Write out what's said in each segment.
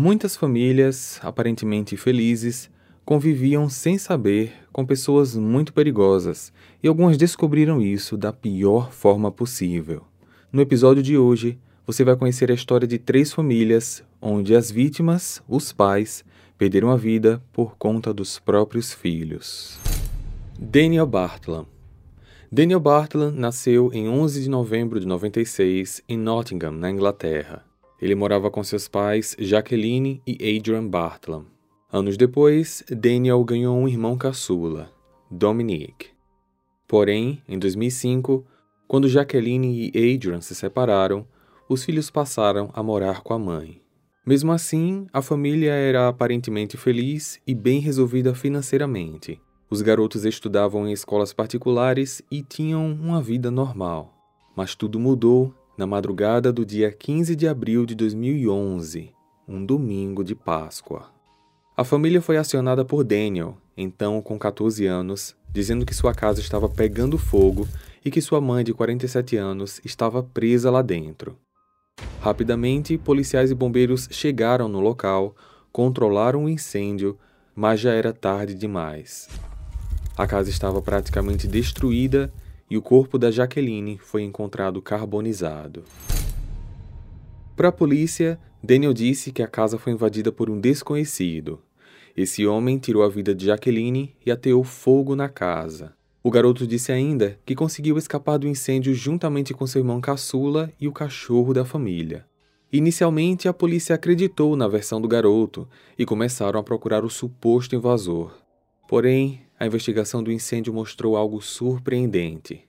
Muitas famílias, aparentemente felizes, conviviam sem saber com pessoas muito perigosas e algumas descobriram isso da pior forma possível. No episódio de hoje, você vai conhecer a história de três famílias onde as vítimas, os pais, perderam a vida por conta dos próprios filhos. Daniel Bartlam Daniel Bartlam nasceu em 11 de novembro de 96 em Nottingham, na Inglaterra. Ele morava com seus pais Jacqueline e Adrian Bartlam. Anos depois, Daniel ganhou um irmão caçula, Dominic. Porém, em 2005, quando Jacqueline e Adrian se separaram, os filhos passaram a morar com a mãe. Mesmo assim, a família era aparentemente feliz e bem resolvida financeiramente. Os garotos estudavam em escolas particulares e tinham uma vida normal. Mas tudo mudou na madrugada do dia 15 de abril de 2011, um domingo de Páscoa. A família foi acionada por Daniel, então com 14 anos, dizendo que sua casa estava pegando fogo e que sua mãe de 47 anos estava presa lá dentro. Rapidamente, policiais e bombeiros chegaram no local, controlaram o incêndio, mas já era tarde demais. A casa estava praticamente destruída e o corpo da Jaqueline foi encontrado carbonizado. Para a polícia, Daniel disse que a casa foi invadida por um desconhecido. Esse homem tirou a vida de Jaqueline e ateou fogo na casa. O garoto disse ainda que conseguiu escapar do incêndio juntamente com seu irmão caçula e o cachorro da família. Inicialmente, a polícia acreditou na versão do garoto e começaram a procurar o suposto invasor. Porém, a investigação do incêndio mostrou algo surpreendente.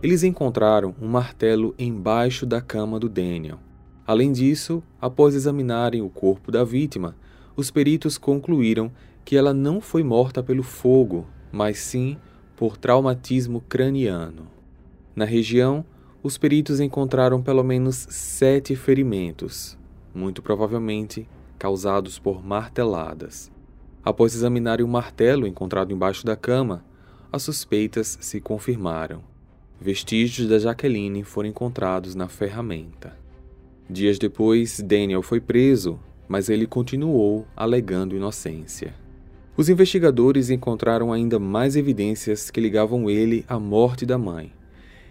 Eles encontraram um martelo embaixo da cama do Daniel. Além disso, após examinarem o corpo da vítima, os peritos concluíram que ela não foi morta pelo fogo, mas sim por traumatismo craniano. Na região, os peritos encontraram pelo menos sete ferimentos, muito provavelmente causados por marteladas. Após examinarem o martelo encontrado embaixo da cama, as suspeitas se confirmaram. Vestígios da Jaqueline foram encontrados na ferramenta. Dias depois, Daniel foi preso, mas ele continuou alegando inocência. Os investigadores encontraram ainda mais evidências que ligavam ele à morte da mãe.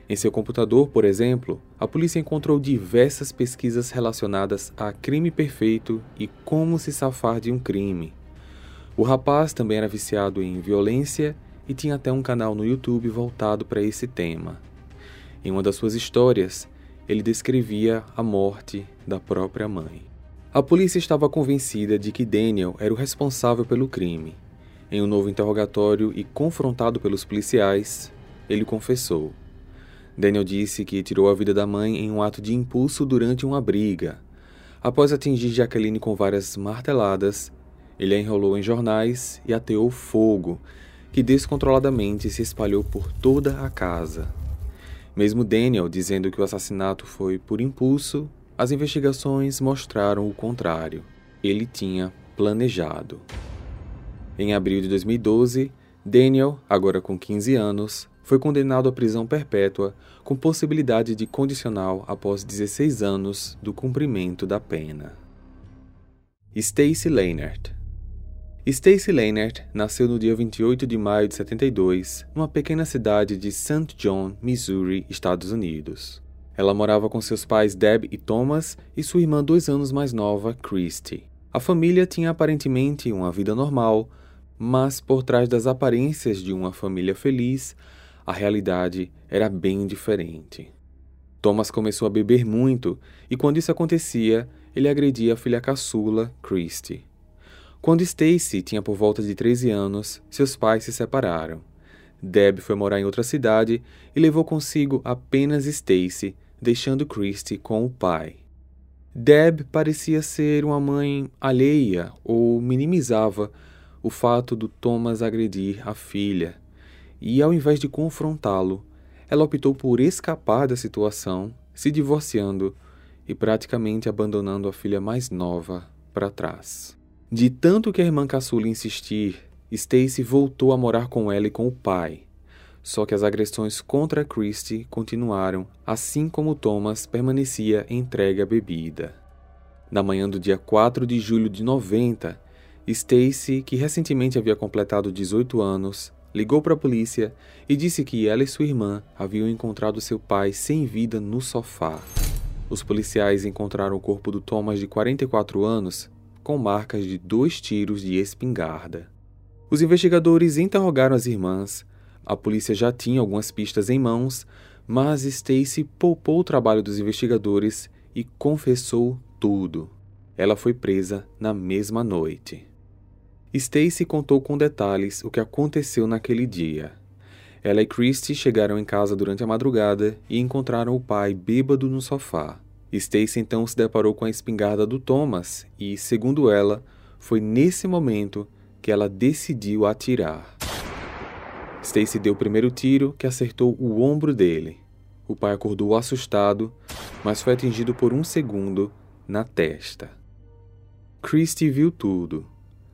Em seu computador, por exemplo, a polícia encontrou diversas pesquisas relacionadas a crime perfeito e como se safar de um crime. O rapaz também era viciado em violência e tinha até um canal no YouTube voltado para esse tema. Em uma das suas histórias, ele descrevia a morte da própria mãe. A polícia estava convencida de que Daniel era o responsável pelo crime. Em um novo interrogatório e confrontado pelos policiais, ele confessou. Daniel disse que tirou a vida da mãe em um ato de impulso durante uma briga. Após atingir Jacqueline com várias marteladas, ele a enrolou em jornais e ateou fogo, que descontroladamente se espalhou por toda a casa. Mesmo Daniel dizendo que o assassinato foi por impulso, as investigações mostraram o contrário. Ele tinha planejado. Em abril de 2012, Daniel, agora com 15 anos, foi condenado à prisão perpétua com possibilidade de condicional após 16 anos do cumprimento da pena. Stacy Leonard Stacy Leonard nasceu no dia 28 de maio de 72, numa pequena cidade de St. John, Missouri, Estados Unidos. Ela morava com seus pais Deb e Thomas e sua irmã dois anos mais nova, Christy. A família tinha aparentemente uma vida normal, mas por trás das aparências de uma família feliz, a realidade era bem diferente. Thomas começou a beber muito e, quando isso acontecia, ele agredia a filha caçula, Christy. Quando Stacy tinha por volta de 13 anos, seus pais se separaram. Deb foi morar em outra cidade e levou consigo apenas Stacy, deixando Christy com o pai. Deb parecia ser uma mãe alheia ou minimizava o fato do Thomas agredir a filha, e ao invés de confrontá-lo, ela optou por escapar da situação, se divorciando e praticamente abandonando a filha mais nova para trás. De tanto que a irmã caçula insistir, Stacy voltou a morar com ela e com o pai. Só que as agressões contra Christie continuaram, assim como Thomas permanecia entregue à bebida. Na manhã do dia 4 de julho de 90, Stacy, que recentemente havia completado 18 anos, ligou para a polícia e disse que ela e sua irmã haviam encontrado seu pai sem vida no sofá. Os policiais encontraram o corpo do Thomas de 44 anos com marcas de dois tiros de espingarda. Os investigadores interrogaram as irmãs. A polícia já tinha algumas pistas em mãos, mas Stacy poupou o trabalho dos investigadores e confessou tudo. Ela foi presa na mesma noite. Stacy contou com detalhes o que aconteceu naquele dia. Ela e Christie chegaram em casa durante a madrugada e encontraram o pai bêbado no sofá. Stacy então se deparou com a espingarda do Thomas e, segundo ela, foi nesse momento que ela decidiu atirar. Stacy deu o primeiro tiro que acertou o ombro dele. O pai acordou assustado, mas foi atingido por um segundo na testa. Christie viu tudo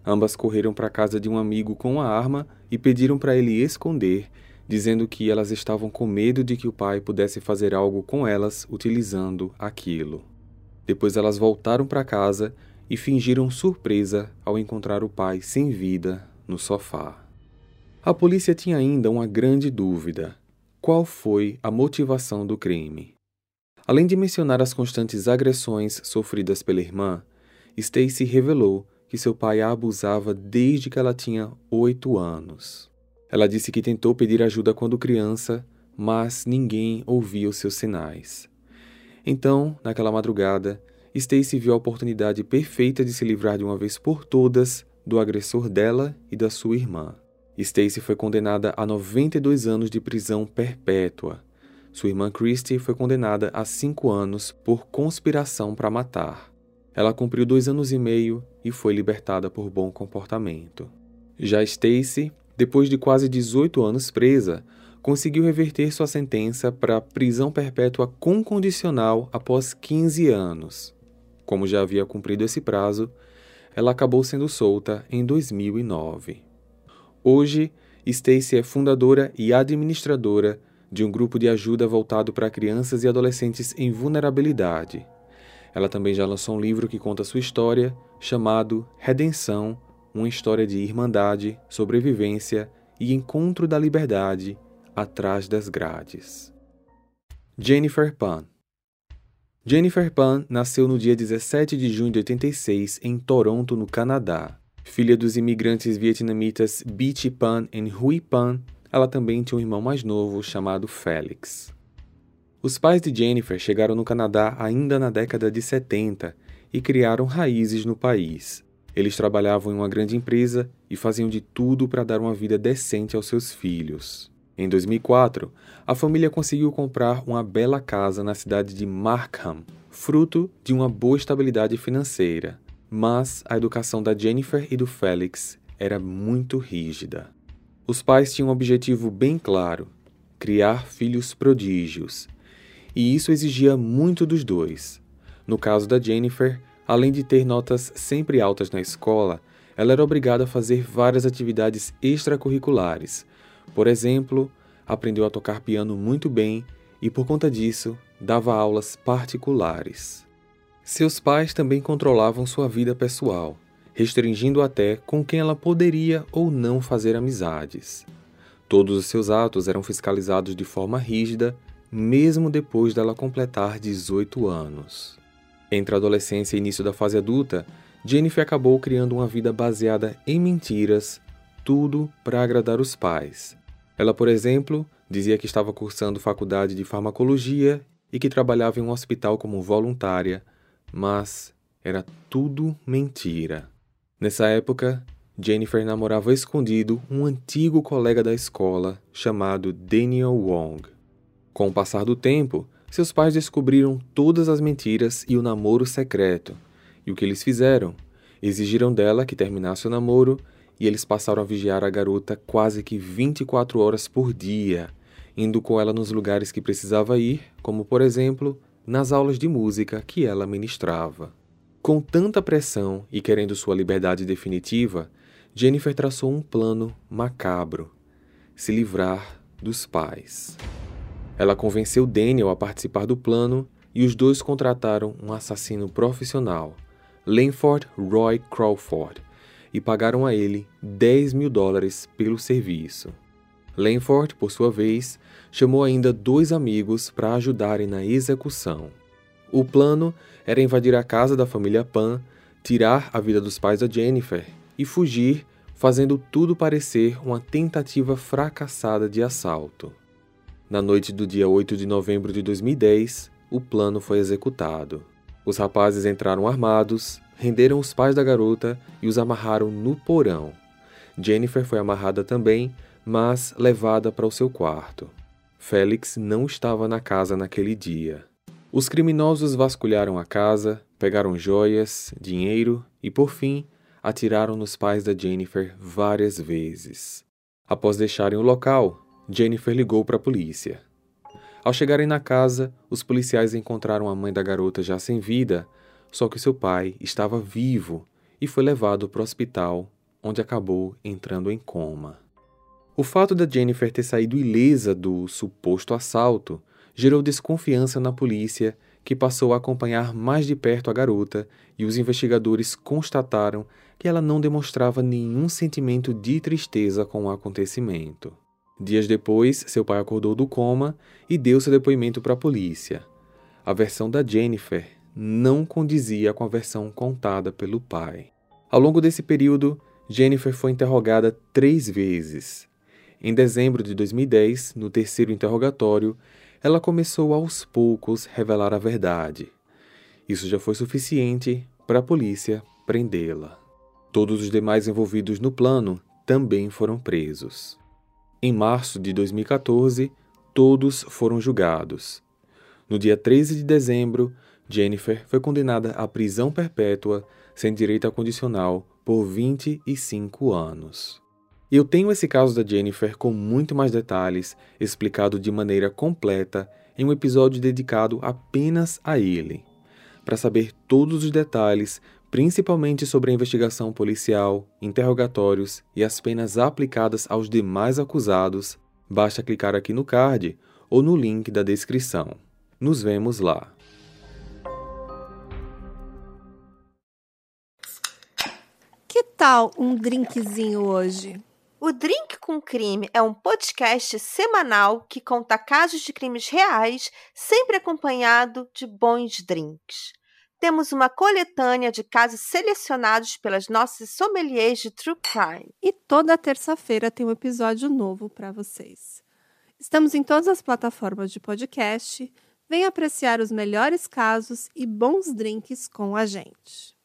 Ambas correram para a casa de um amigo com a arma e pediram para ele esconder, dizendo que elas estavam com medo de que o pai pudesse fazer algo com elas utilizando aquilo. Depois elas voltaram para casa e fingiram surpresa ao encontrar o pai sem vida no sofá. A polícia tinha ainda uma grande dúvida: qual foi a motivação do crime? Além de mencionar as constantes agressões sofridas pela irmã, Stacy revelou que seu pai a abusava desde que ela tinha oito anos. Ela disse que tentou pedir ajuda quando criança, mas ninguém ouvia os seus sinais. Então, naquela madrugada, Stacy viu a oportunidade perfeita de se livrar de uma vez por todas do agressor dela e da sua irmã. Stacy foi condenada a 92 anos de prisão perpétua. Sua irmã Christie foi condenada a cinco anos por conspiração para matar. Ela cumpriu dois anos e meio e foi libertada por bom comportamento. Já Stacy, depois de quase 18 anos presa, conseguiu reverter sua sentença para prisão perpétua condicional após 15 anos. Como já havia cumprido esse prazo, ela acabou sendo solta em 2009. Hoje, Stacy é fundadora e administradora de um grupo de ajuda voltado para crianças e adolescentes em vulnerabilidade, ela também já lançou um livro que conta sua história, chamado Redenção Uma História de Irmandade, Sobrevivência e Encontro da Liberdade Atrás das Grades. Jennifer Pan Jennifer Pan nasceu no dia 17 de junho de 86 em Toronto, no Canadá. Filha dos imigrantes vietnamitas Beach Pan e Hui Pan, ela também tinha um irmão mais novo chamado Félix. Os pais de Jennifer chegaram no Canadá ainda na década de 70 e criaram raízes no país. Eles trabalhavam em uma grande empresa e faziam de tudo para dar uma vida decente aos seus filhos. Em 2004, a família conseguiu comprar uma bela casa na cidade de Markham, fruto de uma boa estabilidade financeira. Mas a educação da Jennifer e do Félix era muito rígida. Os pais tinham um objetivo bem claro: criar filhos prodígios e isso exigia muito dos dois. No caso da Jennifer, além de ter notas sempre altas na escola, ela era obrigada a fazer várias atividades extracurriculares. Por exemplo, aprendeu a tocar piano muito bem e, por conta disso, dava aulas particulares. Seus pais também controlavam sua vida pessoal, restringindo até com quem ela poderia ou não fazer amizades. Todos os seus atos eram fiscalizados de forma rígida mesmo depois dela completar 18 anos. Entre a adolescência e início da fase adulta, Jennifer acabou criando uma vida baseada em mentiras, tudo para agradar os pais. Ela, por exemplo, dizia que estava cursando faculdade de farmacologia e que trabalhava em um hospital como voluntária, mas era tudo mentira. Nessa época, Jennifer namorava escondido um antigo colega da escola chamado Daniel Wong. Com o passar do tempo, seus pais descobriram todas as mentiras e o namoro secreto. E o que eles fizeram? Exigiram dela que terminasse o namoro e eles passaram a vigiar a garota quase que 24 horas por dia, indo com ela nos lugares que precisava ir, como por exemplo, nas aulas de música que ela ministrava. Com tanta pressão e querendo sua liberdade definitiva, Jennifer traçou um plano macabro: se livrar dos pais. Ela convenceu Daniel a participar do plano e os dois contrataram um assassino profissional, Lanford Roy Crawford, e pagaram a ele 10 mil dólares pelo serviço. Lanford, por sua vez, chamou ainda dois amigos para ajudarem na execução. O plano era invadir a casa da família Pan, tirar a vida dos pais da Jennifer e fugir, fazendo tudo parecer uma tentativa fracassada de assalto. Na noite do dia 8 de novembro de 2010, o plano foi executado. Os rapazes entraram armados, renderam os pais da garota e os amarraram no porão. Jennifer foi amarrada também, mas levada para o seu quarto. Félix não estava na casa naquele dia. Os criminosos vasculharam a casa, pegaram joias, dinheiro e, por fim, atiraram nos pais da Jennifer várias vezes. Após deixarem o local, Jennifer ligou para a polícia. Ao chegarem na casa, os policiais encontraram a mãe da garota já sem vida, só que seu pai estava vivo e foi levado para o hospital, onde acabou entrando em coma. O fato da Jennifer ter saído ilesa do suposto assalto gerou desconfiança na polícia, que passou a acompanhar mais de perto a garota, e os investigadores constataram que ela não demonstrava nenhum sentimento de tristeza com o acontecimento. Dias depois, seu pai acordou do coma e deu seu depoimento para a polícia. A versão da Jennifer não condizia com a versão contada pelo pai. Ao longo desse período, Jennifer foi interrogada três vezes. Em dezembro de 2010, no terceiro interrogatório, ela começou aos poucos revelar a verdade. Isso já foi suficiente para a polícia prendê-la. Todos os demais envolvidos no plano também foram presos. Em março de 2014, todos foram julgados. No dia 13 de dezembro, Jennifer foi condenada à prisão perpétua sem direito a condicional por 25 anos. Eu tenho esse caso da Jennifer com muito mais detalhes, explicado de maneira completa em um episódio dedicado apenas a ele. Para saber todos os detalhes, principalmente sobre a investigação policial, interrogatórios e as penas aplicadas aos demais acusados, basta clicar aqui no card ou no link da descrição. Nos vemos lá. Que tal um drinkzinho hoje? O Drink com Crime é um podcast semanal que conta casos de crimes reais, sempre acompanhado de bons drinks temos uma coletânea de casos selecionados pelas nossas sommeliers de True Crime. E toda terça-feira tem um episódio novo para vocês. Estamos em todas as plataformas de podcast. Venha apreciar os melhores casos e bons drinks com a gente.